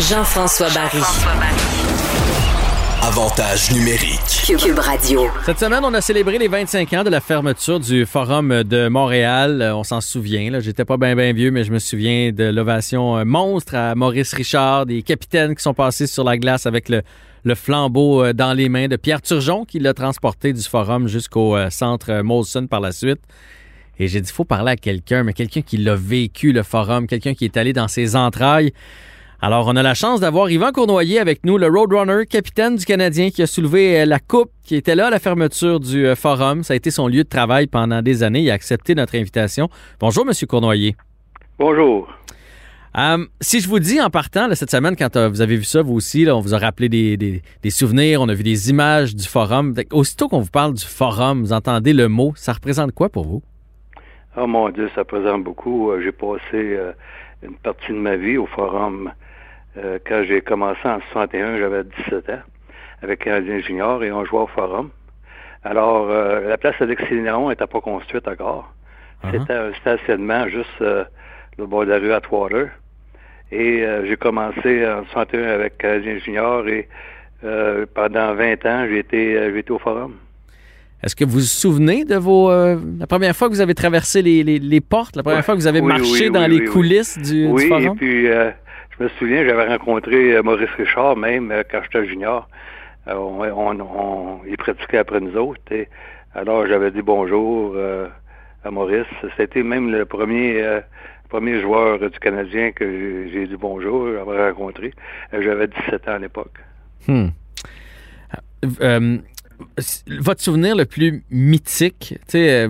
Jean-François Barry. Avantage numérique. Cube Radio. Cette semaine, on a célébré les 25 ans de la fermeture du Forum de Montréal. Euh, On s'en souvient. Là. J'étais pas bien bien vieux, mais je me souviens de l'ovation euh, monstre à Maurice Richard, des capitaines qui sont passés sur la glace avec le, le flambeau euh, dans les mains de Pierre Turgeon qui l'a transporté du Forum jusqu'au centre Molson par la suite. Et j'ai dit, il faut parler à quelqu'un, mais quelqu'un qui l'a vécu, le Forum, quelqu'un qui est allé dans ses entrailles. Alors, on a la chance d'avoir Yvan Cournoyer avec nous, le Roadrunner, capitaine du Canadien qui a soulevé euh, la coupe, qui était là à la fermeture du euh, forum. Ça a été son lieu de travail pendant des années. Il a accepté notre invitation. Bonjour, Monsieur Cournoyer. Bonjour. Euh, si je vous dis en partant là, cette semaine, quand euh, vous avez vu ça, vous aussi, là, on vous a rappelé des, des- des souvenirs, on a vu des images du forum. Aussitôt qu'on vous parle du forum, vous entendez le mot, ça représente quoi pour vous? Oh mon Dieu, ça présente beaucoup. J'ai passé euh, une partie de ma vie au forum. Euh, quand j'ai commencé en 61, j'avais 17 ans avec Canadien Junior et on jouait au forum. Alors, euh, la place Alexis Néron n'était pas construite encore. Uh-huh. C'était un stationnement juste euh, le bord de la rue Atwater. Et euh, j'ai commencé en 61 avec Canadien Junior et euh, pendant 20 ans, j'ai été, euh, au forum. Est-ce que vous vous souvenez de vos. euh, la première fois que vous avez traversé les, les- les portes, la première Ouais. fois que vous avez Oui, marché oui, dans oui, les coulisses du, et forum? puis euh, je me souviens, j'avais rencontré euh, Maurice Richard même euh, quand j'étais junior. Euh, on, on, il pratiquait après nous autres. alors j'avais dit bonjour euh, à Maurice. C'était même le premier euh, premier joueur du Canadien que j'ai- dit bonjour, j'avais rencontré. Euh, J'avais 17 ans à l'époque. Hmm. Euh, votre souvenir le plus mythique, tu sais, euh,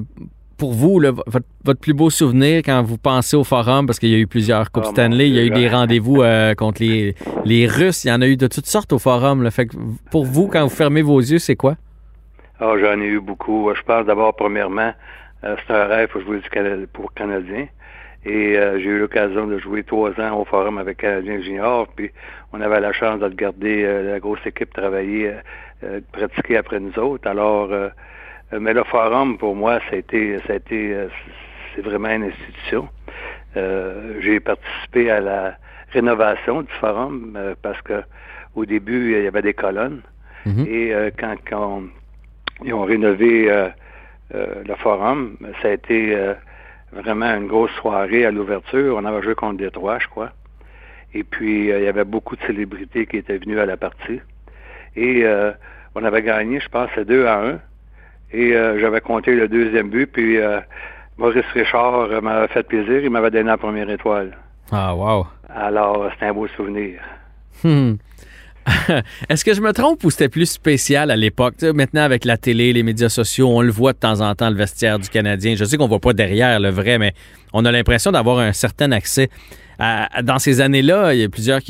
pour vous, là, votre, votre plus beau souvenir quand vous pensez au forum, parce qu'il y a eu plusieurs Coupes Oh, Stanley, il y a eu des rendez-vous euh, contre les, les Russes, il y en a eu de toutes sortes au forum. là. Fait que pour vous, quand vous fermez vos yeux, c'est quoi? Ah, j'en ai eu beaucoup. Je pense d'abord, premièrement, euh, c'est un rêve pour jouer du Canada, pour Canadien. Et euh, j'ai eu l'occasion de jouer trois ans au Forum avec Canadien Junior. Puis on avait la chance de regarder euh, la grosse équipe travailler, euh, euh, pratiquer après nous autres. Alors, euh, euh, mais le Forum, pour moi, ça a été, ça a été, euh, c'est vraiment une institution. Euh, j'ai participé à la rénovation du Forum euh, parce que au début, il y avait des colonnes. Mhm. Et euh, quand, quand ils ont rénové euh, euh, le forum. Ça a été euh, vraiment une grosse soirée à l'ouverture. On avait joué contre Détroit, je crois. Et puis, euh, il y avait beaucoup de célébrités qui étaient venues à la partie. Et euh, on avait gagné, je pense, 2 à 1. Et euh, j'avais compté le deuxième but, puis euh, Maurice Richard euh, m'avait fait plaisir. Il m'avait donné la première étoile. Ah, wow. Alors, c'était un beau souvenir. Hmm. Est-ce que je me trompe ou c'était plus spécial à l'époque? Maintenant, avec la télé, les médias sociaux, on le voit de temps en temps, le vestiaire du Canadien. Je sais qu'on voit pas derrière le vrai, mais on a l'impression d'avoir un certain accès. À- dans ces années-là, il y a plusieurs,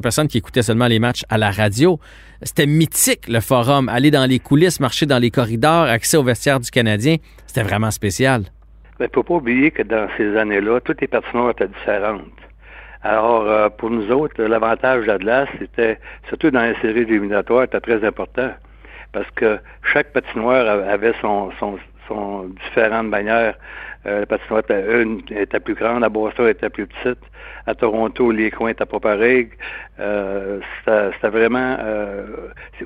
personnes qui écoutaient seulement les matchs à la radio. C'était mythique, le forum. Aller dans les coulisses, marcher dans les corridors, accès au vestiaire du Canadien. C'était vraiment spécial. Il ne faut pas oublier que dans ces années-là, toutes les patinoires étaient différentes. Alors, euh, pour nous autres, l'avantage d'Atlas, c'était, surtout dans les séries éliminatoires, était très important. Parce que chaque patinoire avait son, son, son différente manière. Euh, la patinoire une était plus grande, à Boston était plus petite. À Toronto, les coins étaient pas pareils. Euh, c'était, vraiment... euh,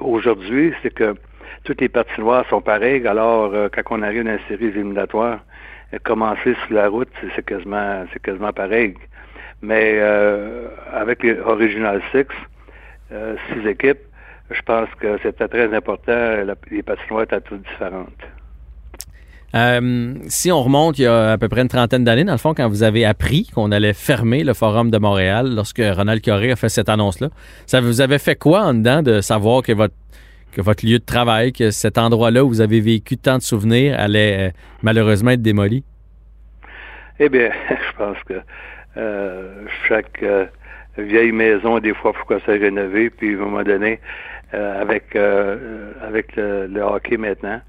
aujourd'hui, c'est que toutes les patinoires sont pareilles. Alors, euh, quand on arrive dans les séries éliminatoires, euh, commencer sur la route, c'est, quasiment, c'est quasiment pareil. Mais euh, avec les Original Six, six équipes, je pense que c'était très important. La- les patinoires étaient toutes différentes. Euh, si on remonte il y a à peu près une trentaine d'années, dans le fond, quand vous avez appris qu'on allait fermer le Forum de Montréal, lorsque Ronald Coré a fait cette annonce-là, ça vous avait fait quoi en dedans de savoir que votre, que votre lieu de travail, que cet endroit-là où vous avez vécu tant de souvenirs allait euh, malheureusement être démoli? Eh bien, je pense que euh, chaque euh, vieille maison, des fois, qu'elle soit rénovée. Puis, à un moment donné, euh, avec, avec le, le hockey maintenant,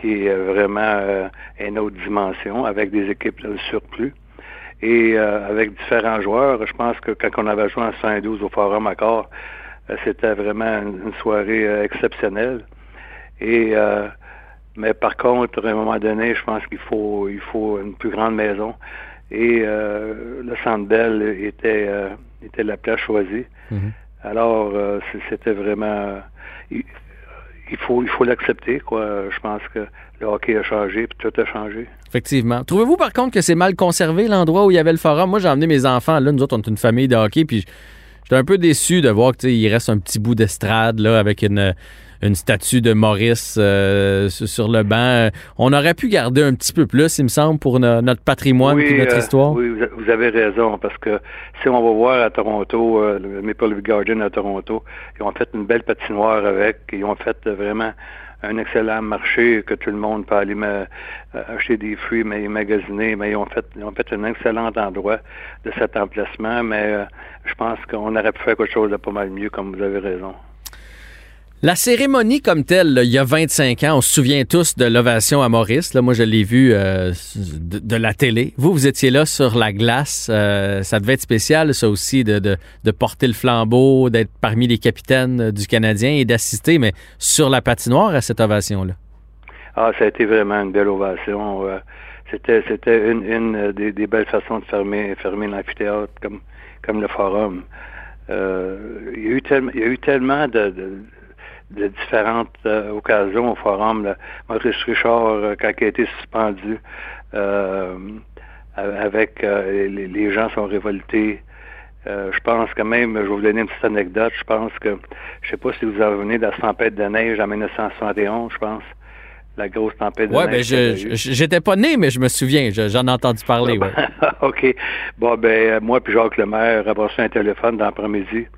qui est vraiment euh, une autre dimension, avec des équipes de surplus, et euh, avec différents joueurs, je pense que quand on avait joué en 112 au Forum euh, c'était vraiment une, soirée euh, exceptionnelle. Et euh, mais par contre, à un moment donné, je pense qu'il faut il faut une plus grande maison. et le Centre Bell était, était la place choisie. Mhm. Alors, c'était vraiment... Il, faut il faut l'accepter, quoi. Je pense que le hockey a changé, puis tout a changé. Effectivement. Trouvez-vous par contre que c'est mal conservé l'endroit où il y avait le forum? Moi, j'ai emmené mes enfants. Là, nous autres, on est une famille de hockey, puis j'étais un peu déçu de voir qu'il reste un petit bout d'estrade là avec une une statue de Maurice euh, sur le banc. On aurait pu garder un petit peu plus, il me semble, pour notre patrimoine et notre euh, histoire. Oui, vous avez raison, parce que si on va voir à Toronto, euh, le Maple Leaf Garden à Toronto, ils ont fait une belle patinoire avec, ils ont fait vraiment un excellent marché que tout le monde peut aller euh, acheter des fruits, mais magasiner. Mais ils ont fait, ils ont fait un excellent endroit de cet emplacement. Mais euh, je pense qu'on aurait pu faire quelque chose de pas mal mieux, comme vous avez raison. La cérémonie comme telle, il y a 25 ans, on se souvient tous de l'ovation à Maurice. Moi, je l'ai vu euh, de, la télé. Vous, vous étiez là sur la glace. Euh, ça devait être spécial, ça aussi, de, porter le flambeau, d'être parmi les capitaines du Canadien et d'assister, mais sur la patinoire à cette ovation-là. Ah, ça a été vraiment une belle ovation. C'était, c'était une, des, belles façons de fermer, fermer l'amphithéâtre comme, comme le forum. Euh, il, y a eu tellement, il y a eu tellement de différentes euh, occasions au forum. Maurice Richard, euh, quand il a été suspendu, euh, avec les, gens sont révoltés. je pense que même, je vais vous donner une petite anecdote, je pense que, je sais pas si vous avez venu de la tempête de neige en 1971, je pense la grosse tempête de ouais, neige. Ben je j'étais pas né, mais je me souviens, j'en ai entendu parler. Ouais. OK. Bon, ben, moi puis Jacques Lemaire avons reçu un téléphone dans l'après-midi euh,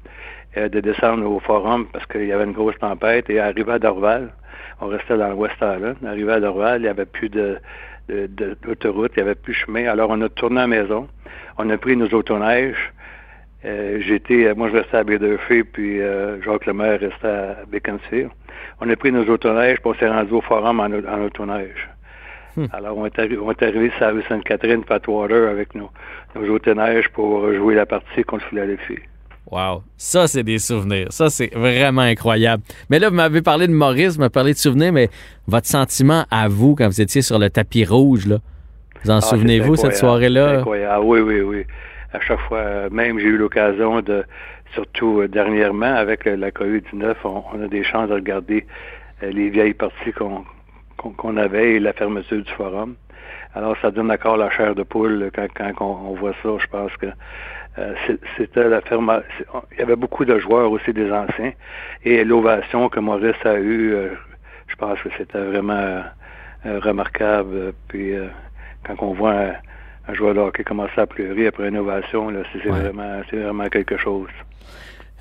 de descendre au forum parce qu'il y avait une grosse tempête et arrivé à Dorval, on restait dans le West Island, arrivé à Dorval, il n'y avait plus de, d'autoroute, il n'y avait plus de chemin. Alors on a tourné à la maison, on a pris nos autoneiges. Euh, j'étais, euh, moi je restais à Baie-de-Fée, puis euh, Jacques Lemaire restait à Beaconsfield. On a pris nos autoneiges, puis on s'est rendu au forum en, en autoneige. Hmm. Alors on est, arrivé, on est arrivé sur la rue Sainte-Catherine, Patwater, avec nos, nos autoneiges pour jouer la partie contre Philadelphie. Wow, ça c'est des souvenirs. Ça c'est vraiment incroyable. Mais là, vous m'avez parlé de Maurice, vous m'avez parlé de souvenirs, mais votre sentiment à vous quand vous étiez sur le tapis rouge, là, vous en ah, souvenez-vous cette soirée-là? Incroyable. Ah, oui, oui, oui. À chaque fois, même j'ai eu l'occasion de, surtout euh, dernièrement, avec la COVID-19, on, a des chances de regarder euh, les vieilles parties qu'on avait et la fermeture du forum. Alors, ça donne encore la chair de poule quand, on voit ça. Je pense que euh, c'était la ferme. Il y avait beaucoup de joueurs aussi des anciens. Et l'ovation que Maurice a eue, euh, je pense que c'était vraiment euh, remarquable. Puis quand on voit un, joueur de hockey commencer à pleurer après une ovation, c'est vraiment, vraiment quelque chose.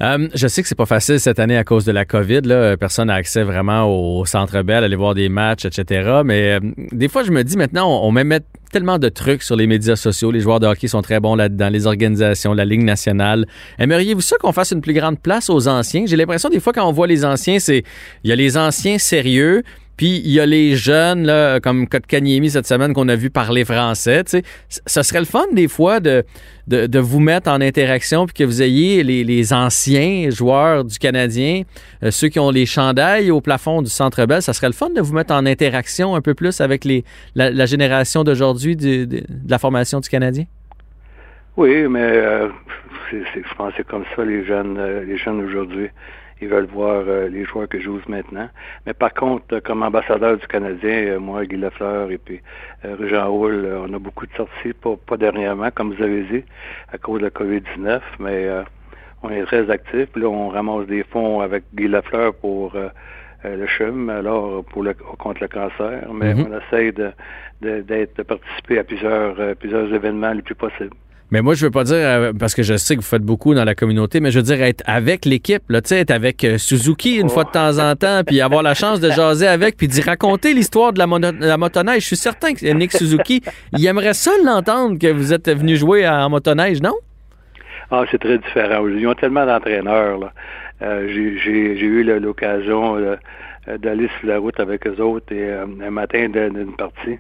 Euh, je sais que c'est pas facile cette année à cause de la COVID. Là. Personne n'a accès vraiment au Centre Bell, aller voir des matchs, etc. Mais euh, des fois, je me dis maintenant, on, met tellement de trucs sur les médias sociaux. Les joueurs de hockey sont très bons là-dedans, les organisations, la Ligue nationale. Aimeriez-vous ça qu'on fasse une plus grande place aux anciens? J'ai l'impression des fois quand on voit les anciens, c'est il y a les anciens sérieux, puis il y a les jeunes, là, comme Kotkaniemi cette semaine qu'on a vu parler français. Tu sais. Ce serait le fun des fois de, de, vous mettre en interaction puis que vous ayez les, anciens joueurs du Canadien, euh, ceux qui ont les chandails au plafond du Centre Bell. Ça serait le fun de vous mettre en interaction un peu plus avec les, la, génération d'aujourd'hui de, la formation du Canadien. Oui, mais euh, je pense c'est comme ça les jeunes, euh, les jeunes aujourd'hui ils veulent voir euh, les joueurs que j'ose maintenant. Mais par contre, euh, comme ambassadeur du Canadien, euh, moi, Guy Lafleur et puis Régent Houle, on a beaucoup de sorties, pas, pas dernièrement, comme vous avez dit, à cause de la COVID-19, mais on est très actifs. Là, on ramasse des fonds avec Guy Lafleur pour le CHUM, alors pour le, contre le cancer, mais mm-hmm. on essaie de, de, participer à plusieurs, plusieurs événements les plus possibles. Mais moi, je veux pas dire, euh, parce que je sais que vous faites beaucoup dans la communauté, mais je veux dire être avec l'équipe, là, tu sais, être avec euh, Suzuki une fois de temps en temps, puis avoir la chance de jaser avec, puis d'y raconter l'histoire de la, motoneige. Je suis certain que Nick Suzuki, il aimerait ça l'entendre que vous êtes venu jouer en motoneige, non? Ah, c'est très différent. Ils ont tellement d'entraîneurs. Euh, j'ai eu l'occasion d'aller sur la route avec eux autres et un matin d'une partie.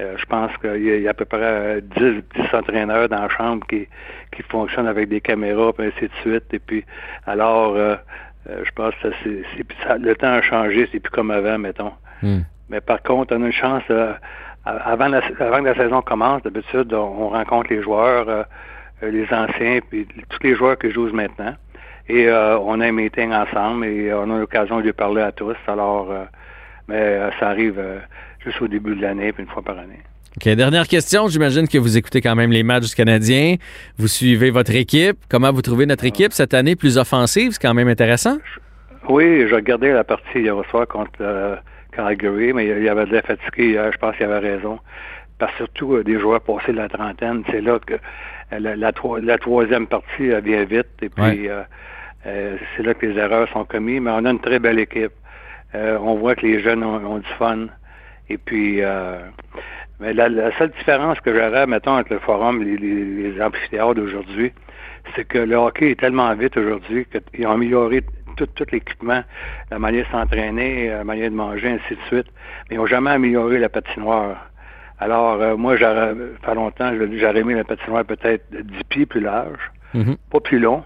Euh, je pense qu'il y, a à peu près 10, euh, 10 entraîneurs dans la chambre qui, qui fonctionnent avec des caméras, et ainsi de suite. Et puis, alors, euh, je pense que c'est, le temps a changé, c'est plus comme avant, mettons. Hmm. Mais par contre, on a une chance avant, la, avant que la saison commence, d'habitude, on, rencontre les joueurs, les anciens, puis tous les joueurs qui jouent maintenant. Et on a un meeting ensemble et on a l'occasion de parler à tous. Alors, mais ça arrive juste au début de l'année, puis une fois par année. OK, dernière question. J'imagine que vous écoutez quand même les matchs du Canadien. Vous suivez votre équipe. Comment vous trouvez notre équipe cette année plus offensive? C'est quand même intéressant. Oui, j'ai regardé la partie hier soir contre euh, Calgary, mais il y avait de la fatigue hier. Je pense qu'il avait raison. Parce que surtout euh, des joueurs passés de la trentaine, c'est là que euh, la, troisième partie vient vite. Et puis, c'est là que les erreurs sont commises. Mais on a une très belle équipe. On voit que les jeunes ont, du fun. Et puis, mais la, seule différence que j'aurais, mettons, entre le forum et les, amphithéâtres d'aujourd'hui, c'est que le hockey est tellement vite aujourd'hui qu'ils ont amélioré tout, l'équipement, la manière de s'entraîner, la manière de manger, ainsi de suite. Mais ils n'ont jamais amélioré la patinoire. Alors, euh, moi, j'aurais, pas longtemps, j'aurais aimé la patinoire peut-être 10 pieds plus large, mm-hmm. pas plus long,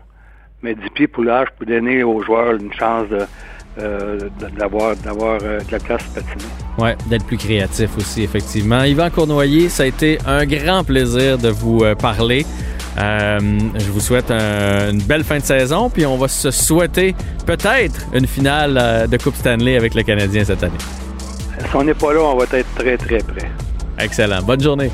mais 10 pieds plus large pour donner aux joueurs une chance de, euh, d'avoir, d'avoir euh, de la patinée. Oui, d'être plus créatif aussi, effectivement. Yvan Cournoyer, ça a été un grand plaisir de vous euh, parler. je vous souhaite une belle fin de saison, puis on va se souhaiter peut-être une finale de Coupe Stanley avec le Canadien cette année. Si on n'est pas là, on va être très, très près. Excellent. Bonne journée.